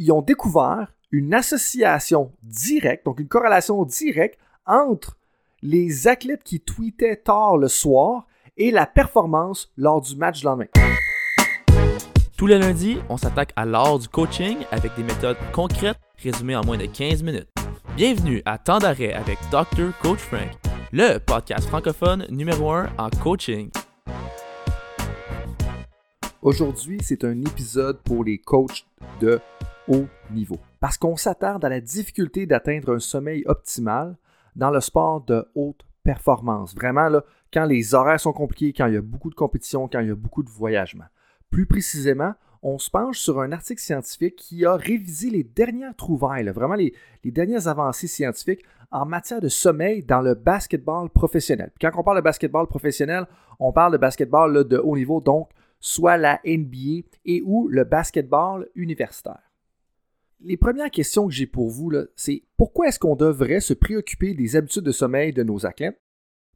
ils ont découvert une association directe, donc une corrélation directe entre les athlètes qui tweetaient tard le soir et la performance lors du match du lendemain. Tous les lundis, on s'attaque à l'art du coaching avec des méthodes concrètes résumées en moins de 15 minutes. Bienvenue à Temps d'arrêt avec Dr. Coach Frank, le podcast francophone numéro 1 en coaching. Aujourd'hui, c'est un épisode pour les coachs de niveau. Parce qu'on s'attarde à la difficulté d'atteindre un sommeil optimal dans le sport de haute performance. Vraiment, là, quand les horaires sont compliqués, quand il y a beaucoup de compétition, quand il y a beaucoup de voyagement. Plus précisément, on se penche sur un article scientifique qui a révisé les dernières trouvailles, vraiment les, dernières avancées scientifiques en matière de sommeil dans le basketball professionnel. quand on parle de basketball professionnel, on parle de basketball de haut niveau, donc soit la NBA et ou le basketball universitaire les premières questions que j'ai pour vous, c'est pourquoi est-ce qu'on devrait se préoccuper des habitudes de sommeil de nos athlètes?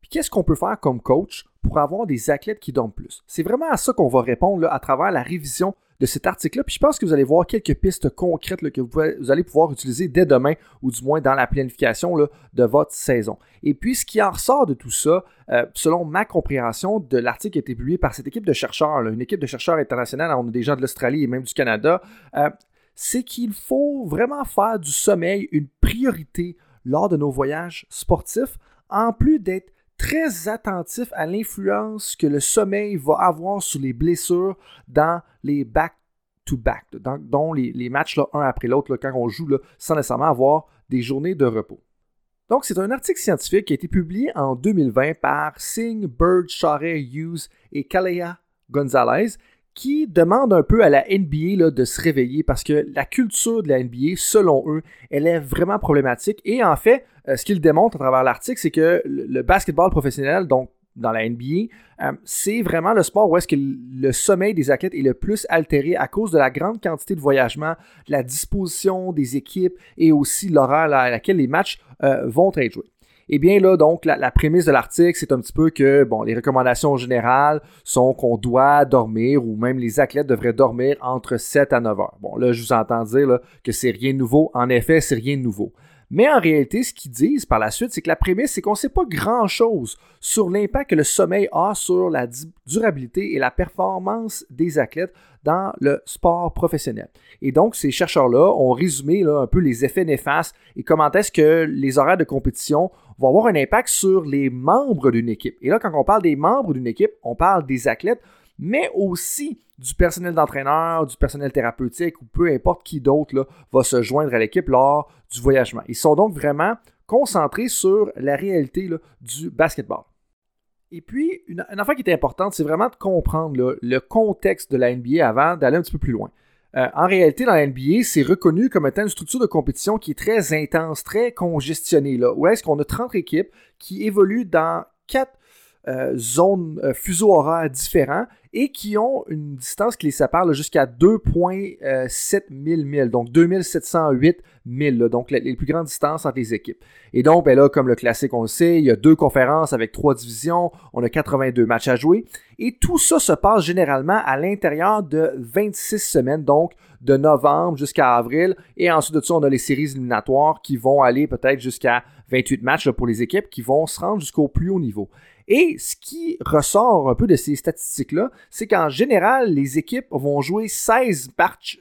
Puis qu'est-ce qu'on peut faire comme coach pour avoir des athlètes qui dorment plus? C'est vraiment à ça qu'on va répondre à travers la révision de cet article-là. Puis je pense que vous allez voir quelques pistes concrètes que vous, allez pouvoir utiliser dès demain ou du moins dans la planification de votre saison. Et puis ce qui en ressort de tout ça, euh, selon ma compréhension de l'article qui a été publié par cette équipe de chercheurs, une équipe de chercheurs internationale, on a des gens de l'Australie et même du Canada, euh, c'est qu'il faut vraiment faire du sommeil une priorité lors de nos voyages sportifs, en plus d'être très attentif à l'influence que le sommeil va avoir sur les blessures dans les back-to-back, dont les, matchs un après l'autre, quand on joue sans nécessairement avoir des journées de repos. Donc, c'est un article scientifique qui a été publié en 2020 par Singh, Bird, Charret, Hughes et Kalea Gonzalez qui demande un peu à la NBA de se réveiller parce que la culture de la NBA, selon eux, elle est vraiment problématique. Et en fait, euh, ce qu'ils démontrent à travers l'article, c'est que le basketball professionnel, donc dans la NBA, euh, c'est vraiment le sport où est-ce que le sommeil des athlètes est le plus altéré à cause de la grande quantité de voyagement, la disposition des équipes et aussi l'horaire à laquelle les matchs euh, vont être joués. Eh bien là, donc, la, prémisse de l'article, c'est un petit peu que, bon, les recommandations générales sont qu'on doit dormir, ou même les athlètes devraient dormir entre 7 à 9 heures. Bon, là, je vous entends dire que c'est rien de nouveau. En effet, c'est rien de nouveau. Mais en réalité, ce qu'ils disent par la suite, c'est que la prémisse, c'est qu'on ne sait pas grand-chose sur l'impact que le sommeil a sur la durabilité et la performance des athlètes dans le sport professionnel. Et donc, ces chercheurs-là ont résumé un peu les effets néfastes et comment est-ce que les horaires de compétition vont avoir un impact sur les membres d'une équipe. Et là, quand on parle des membres d'une équipe, on parle des athlètes, mais aussi du personnel d'entraîneur, du personnel thérapeutique ou peu importe qui d'autre va se joindre à l'équipe lors du voyagement. Ils sont donc vraiment concentrés sur la réalité du basketball. Et puis, une, affaire qui est importante, c'est vraiment de comprendre le contexte de la NBA avant d'aller un petit peu plus loin. Euh, en réalité, dans la NBA, c'est reconnu comme étant une structure de compétition qui est très intense, très congestionnée. Où est-ce qu'on a 30 équipes qui évoluent dans quatre zones euh, fuseaux horaires différents et qui ont une distance qui les sépare jusqu'à 2,7 000 milles, donc 2708 milles, donc les, plus grandes distances entre les équipes. Et donc, ben là, comme le classique, on le sait, il y a deux conférences avec trois divisions, on a 82 matchs à jouer, et tout ça se passe généralement à l'intérieur de 26 semaines, donc de novembre jusqu'à avril, et ensuite de ça, on a les séries éliminatoires qui vont aller peut-être jusqu'à 28 matchs pour les équipes qui vont se rendre jusqu'au plus haut niveau. Et ce qui ressort un peu de ces statistiques-là, c'est qu'en général, les équipes vont jouer 16,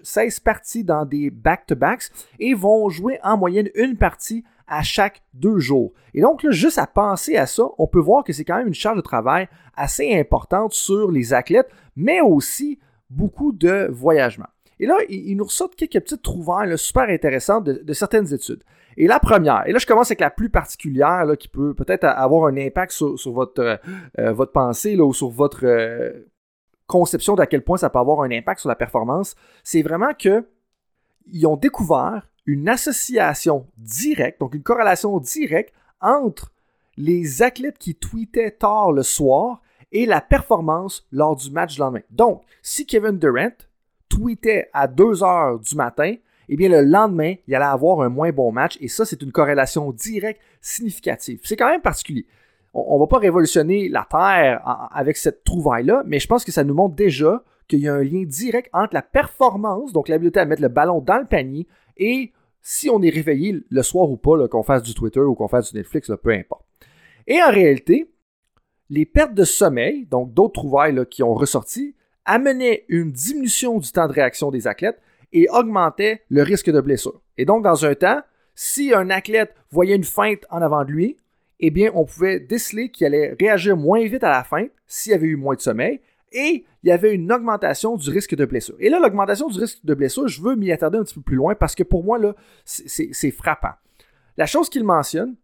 16 parties dans des back-to-backs et vont jouer en moyenne une partie à chaque deux jours. Et donc, là, juste à penser à ça, on peut voir que c'est quand même une charge de travail assez importante sur les athlètes, mais aussi beaucoup de voyagement. Et là, il, nous ressort quelques petites trouvailles super intéressantes de, certaines études. Et la première, et là je commence avec la plus particulière qui peut peut-être avoir un impact sur, votre, euh, euh, votre pensée ou sur votre euh, conception d'à quel point ça peut avoir un impact sur la performance, c'est vraiment que ils ont découvert une association directe, donc une corrélation directe entre les athlètes qui tweetaient tard le soir et la performance lors du match du lendemain. Donc, si Kevin Durant tweetait à 2 heures du matin, eh bien, le lendemain, il allait avoir un moins bon match. Et ça, c'est une corrélation directe significative. C'est quand même particulier. On ne va pas révolutionner la Terre avec cette trouvaille-là, mais je pense que ça nous montre déjà qu'il y a un lien direct entre la performance, donc l'habileté à mettre le ballon dans le panier, et si on est réveillé le soir ou pas, qu'on fasse du Twitter ou qu'on fasse du Netflix, peu importe. Et en réalité, les pertes de sommeil, donc d'autres trouvailles qui ont ressorti, amenaient une diminution du temps de réaction des athlètes et augmentaient le risque de blessure. Et donc, dans un temps, si un athlète voyait une feinte en avant de lui, eh bien, on pouvait déceler qu'il allait réagir moins vite à la feinte s'il avait eu moins de sommeil et il y avait une augmentation du risque de blessure. Et là, l'augmentation du risque de blessure, je veux m'y attarder un petit peu plus loin parce que pour moi, là, c'est frappant. La chose qu'il mentionne,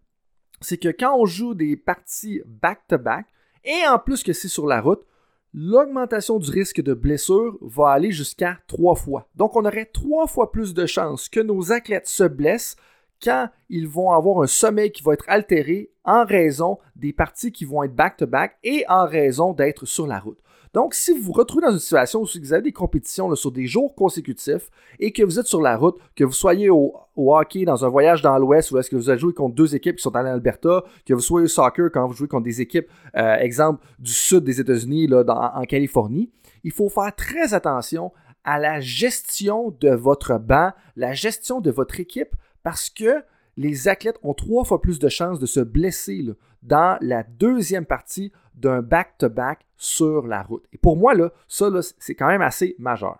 c'est que quand on joue des parties back-to-back, et en plus que c'est sur la route, l'augmentation du risque de blessure va aller jusqu'à trois fois. Donc, on aurait trois fois plus de chances que nos athlètes se blessent quand ils vont avoir un sommeil qui va être altéré en raison des parties qui vont être back-to-back et en raison d'être sur la route. Donc, si vous vous retrouvez dans une situation où vous avez des compétitions sur des jours consécutifs et que vous êtes sur la route, que vous soyez au, hockey dans un voyage dans l'Ouest ou est-ce que vous avez joué contre deux équipes qui sont en Alberta, que vous soyez au soccer quand vous jouez contre des équipes, euh, exemple, du sud des États-Unis, en Californie, il faut faire très attention à la gestion de votre banc, la gestion de votre équipe, parce que les athlètes ont trois fois plus de chances de se blesser dans la deuxième partie d'un back-to-back sur la route. Et pour moi, là, ça, c'est quand même assez majeur.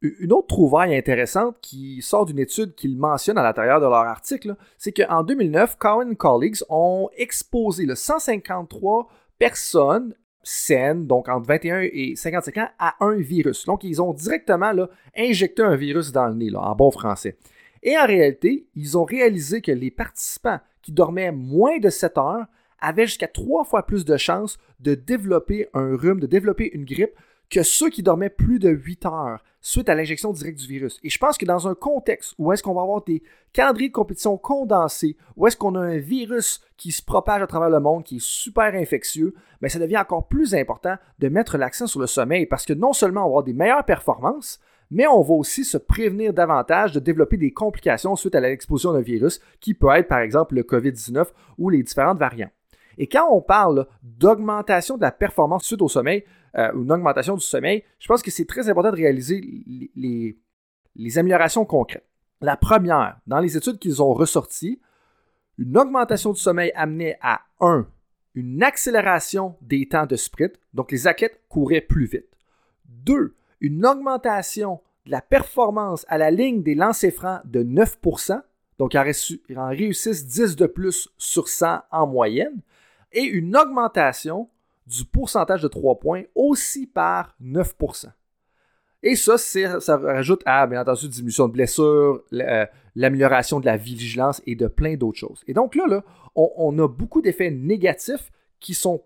Une autre trouvaille intéressante qui sort d'une étude qu'ils mentionnent à l'intérieur de leur article, c'est qu'en 2009, Cohen Colleagues ont exposé 153 personnes saines, donc entre 21 et 55 ans, à un virus. Donc, ils ont directement injecté un virus dans le nez, en bon français. Et en réalité, ils ont réalisé que les participants qui dormaient moins de 7 heures avaient jusqu'à trois fois plus de chances de développer un rhume, de développer une grippe que ceux qui dormaient plus de 8 heures suite à l'injection directe du virus. Et je pense que dans un contexte où est-ce qu'on va avoir des calendriers de compétition condensés, où est-ce qu'on a un virus qui se propage à travers le monde, qui est super infectieux, mais ben, ça devient encore plus important de mettre l'accent sur le sommeil parce que non seulement on va avoir des meilleures performances, mais on va aussi se prévenir davantage de développer des complications suite à l'exposition d'un virus qui peut être par exemple le COVID-19 ou les différentes variants. Et quand on parle d'augmentation de la performance suite au sommeil, euh, une augmentation du sommeil, je pense que c'est très important de réaliser les, les, améliorations concrètes. La première, dans les études qu'ils ont ressorties, une augmentation du sommeil amenait à 1. Une accélération des temps de sprint, donc les athlètes couraient plus vite. 2. Une augmentation de la performance à la ligne des lancers francs de 9% donc ils en réussissent 10 de plus sur 100 en moyenne et une augmentation du pourcentage de 3 points aussi par 9% Et ça, ça rajoute à, bien entendu, diminution de blessures, euh, l'amélioration de la vigilance et de plein d'autres choses. Et donc là, là on, a beaucoup d'effets négatifs qui sont,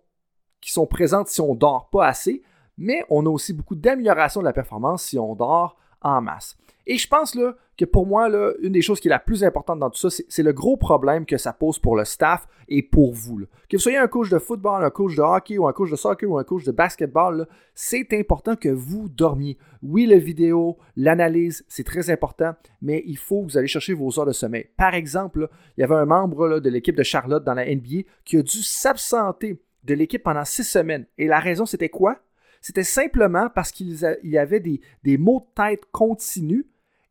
qui sont présents si on dort pas assez, mais on a aussi beaucoup d'amélioration de la performance si on dort en masse. Et je pense là, que pour moi, là, une des choses qui est la plus importante dans tout ça, c'est le gros problème que ça pose pour le staff et pour vous. Que vous soyez un coach de football, un coach de hockey ou un coach de soccer ou un coach de basketball, c'est important que vous dormiez. Oui, la vidéo, l'analyse, c'est très important, mais il faut que vous allez chercher vos heures de sommeil. Par exemple, il y avait un membre de l'équipe de Charlotte dans la NBA qui a dû s'absenter de l'équipe pendant six semaines. Et la raison, c'était quoi? C'était simplement parce qu'il y avait des, des maux de tête continus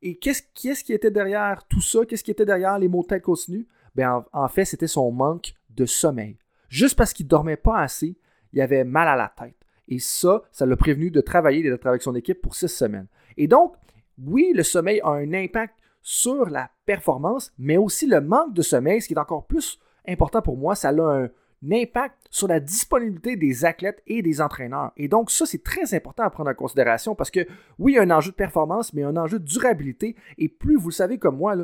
et qu'est-ce, qui était derrière tout ça? Qu'est-ce qui était derrière les mots de tête continus? Ben, en, fait, c'était son manque de sommeil. Juste parce qu'il ne dormait pas assez, il avait mal à la tête. Et ça, ça l'a prévenu de travailler, de travailler avec son équipe pour six semaines. Et donc, oui, le sommeil a un impact sur la performance, mais aussi le manque de sommeil, ce qui est encore plus important pour moi, ça a un, impact sur la disponibilité des athlètes et des entraîneurs. Et donc, ça, c'est très important à prendre en considération parce que, oui, il y a un enjeu de performance, mais un enjeu de durabilité. Et plus, vous le savez comme moi,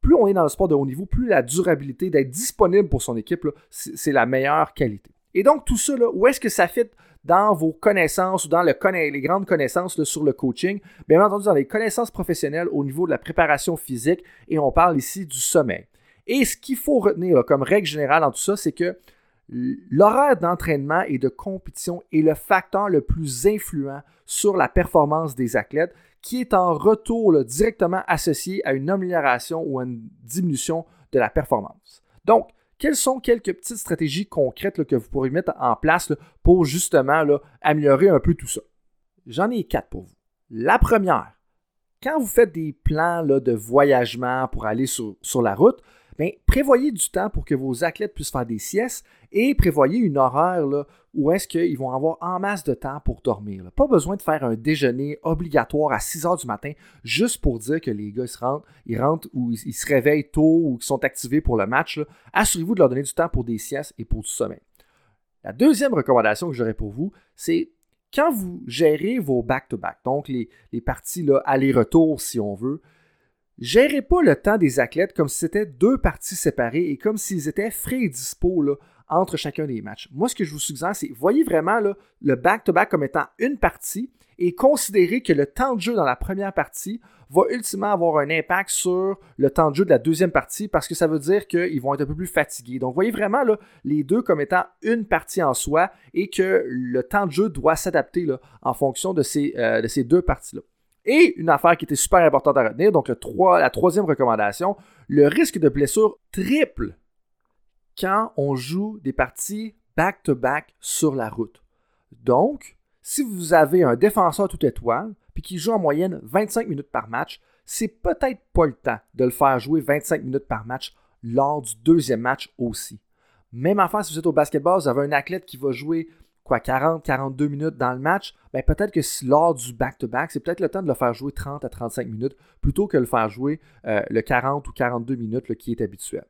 plus on est dans le sport de haut niveau, plus la durabilité d'être disponible pour son équipe, c'est la meilleure qualité. Et donc, tout ça, où est-ce que ça fit dans vos connaissances ou dans le les grandes connaissances sur le coaching? Bien entendu, dans les connaissances professionnelles au niveau de la préparation physique, et on parle ici du sommeil. Et ce qu'il faut retenir comme règle générale dans tout ça, c'est que L'horaire d'entraînement et de compétition est le facteur le plus influent sur la performance des athlètes, qui est en retour directement associé à une amélioration ou à une diminution de la performance. Donc, quelles sont quelques petites stratégies concrètes que vous pourrez mettre en place pour justement améliorer un peu tout ça? j'en ai quatre pour vous. La première, quand vous faites des plans de voyagement pour aller sur la route, bien, prévoyez du temps pour que vos athlètes puissent faire des siestes et prévoyez une horaire là, où est-ce qu'ils vont avoir en masse de temps pour dormir. Pas besoin de faire un déjeuner obligatoire à 6 heures du matin juste pour dire que les gars se rentrent, ils rentrent ou ils, se réveillent tôt ou qu'ils sont activés pour le match. Assurez-vous de leur donner du temps pour des siestes et pour du sommeil. La deuxième recommandation que j'aurais pour vous, c'est quand vous gérez vos back-to-back, donc les, parties aller-retour si on veut, gérez pas le temps des athlètes comme si c'était deux parties séparées et comme s'ils étaient frais et dispo là, entre chacun des matchs. Moi, ce que je vous suggère, c'est voyez vraiment le back-to-back comme étant une partie et considérez que le temps de jeu dans la première partie va ultimement avoir un impact sur le temps de jeu de la deuxième partie parce que ça veut dire qu'ils vont être un peu plus fatigués. Donc, voyez vraiment les deux comme étant une partie en soi et que le temps de jeu doit s'adapter en fonction de ces, euh, de ces deux parties-là. Et une affaire qui était super importante à retenir, donc le 3, la troisième recommandation, le risque de blessure triple quand on joue des parties back-to-back sur la route. Donc, si vous avez un défenseur tout étoile, puis qui joue en moyenne 25 minutes par match, c'est peut-être pas le temps de le faire jouer 25 minutes par match lors du deuxième match aussi. Même affaire si vous êtes au basketball, vous avez un athlète qui va jouer quoi 40-42 minutes dans le match, ben peut-être que lors du back-to-back, c'est peut-être le temps de le faire jouer 30 à 35 minutes plutôt que de le faire jouer euh, le 40 ou 42 minutes qui est habituel.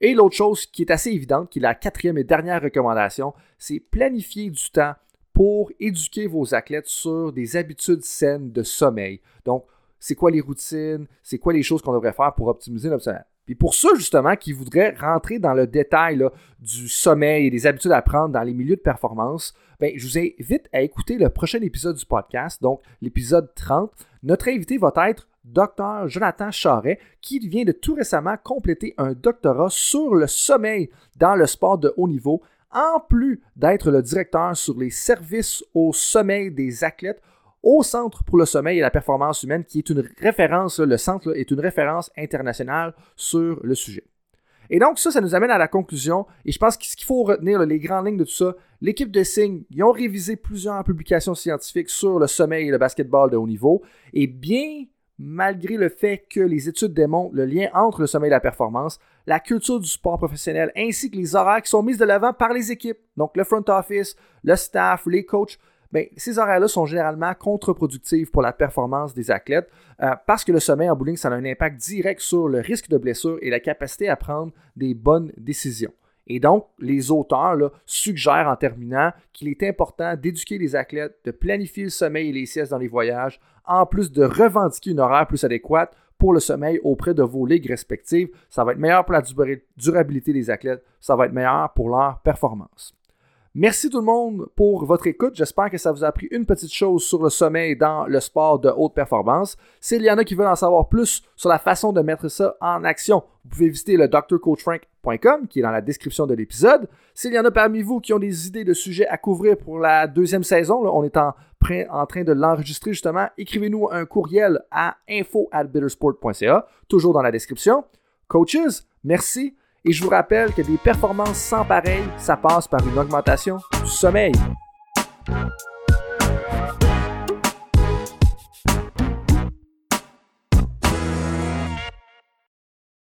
Et l'autre chose qui est assez évidente, qui est la quatrième et dernière recommandation, c'est planifier du temps pour éduquer vos athlètes sur des habitudes saines de sommeil. Donc, c'est quoi les routines, c'est quoi les choses qu'on devrait faire pour optimiser notre sommeil. Puis pour ceux justement qui voudraient rentrer dans le détail du sommeil et des habitudes à prendre dans les milieux de performance, ben, je vous invite à écouter le prochain épisode du podcast, donc l'épisode 30. Notre invité va être Dr Jonathan Charret, qui vient de tout récemment compléter un doctorat sur le sommeil dans le sport de haut niveau, en plus d'être le directeur sur les services au sommeil des athlètes au Centre pour le sommeil et la performance humaine, qui est une référence, le centre est une référence internationale sur le sujet. Et donc, ça, ça nous amène à la conclusion. Et je pense que ce qu'il faut retenir, les grandes lignes de tout ça, l'équipe de Signe, ils ont révisé plusieurs publications scientifiques sur le sommeil et le basketball de haut niveau. Et bien malgré le fait que les études démontrent le lien entre le sommeil et la performance, la culture du sport professionnel ainsi que les horaires qui sont mis de l'avant par les équipes, donc le front office, le staff, les coachs, bien, ces horaires-là sont généralement contre-productifs pour la performance des athlètes euh, parce que le sommeil en bowling, ça a un impact direct sur le risque de blessure et la capacité à prendre des bonnes décisions. Et donc, les auteurs suggèrent en terminant qu'il est important d'éduquer les athlètes, de planifier le sommeil et les siestes dans les voyages, en plus de revendiquer une horaire plus adéquate pour le sommeil auprès de vos ligues respectives. Ça va être meilleur pour la durabilité des athlètes, ça va être meilleur pour leur performance. Merci tout le monde pour votre écoute. J'espère que ça vous a appris une petite chose sur le sommeil dans le sport de haute performance. S'il y en a qui veulent en savoir plus sur la façon de mettre ça en action, vous pouvez visiter le drcoachfrank.com qui est dans la description de l'épisode. S'il y en a parmi vous qui ont des idées de sujets à couvrir pour la deuxième saison, on est en, en train de l'enregistrer justement, écrivez-nous un courriel à info@bittersport.ca, toujours dans la description. Coaches, merci. Et je vous rappelle que des performances sans pareil, ça passe par une augmentation du sommeil.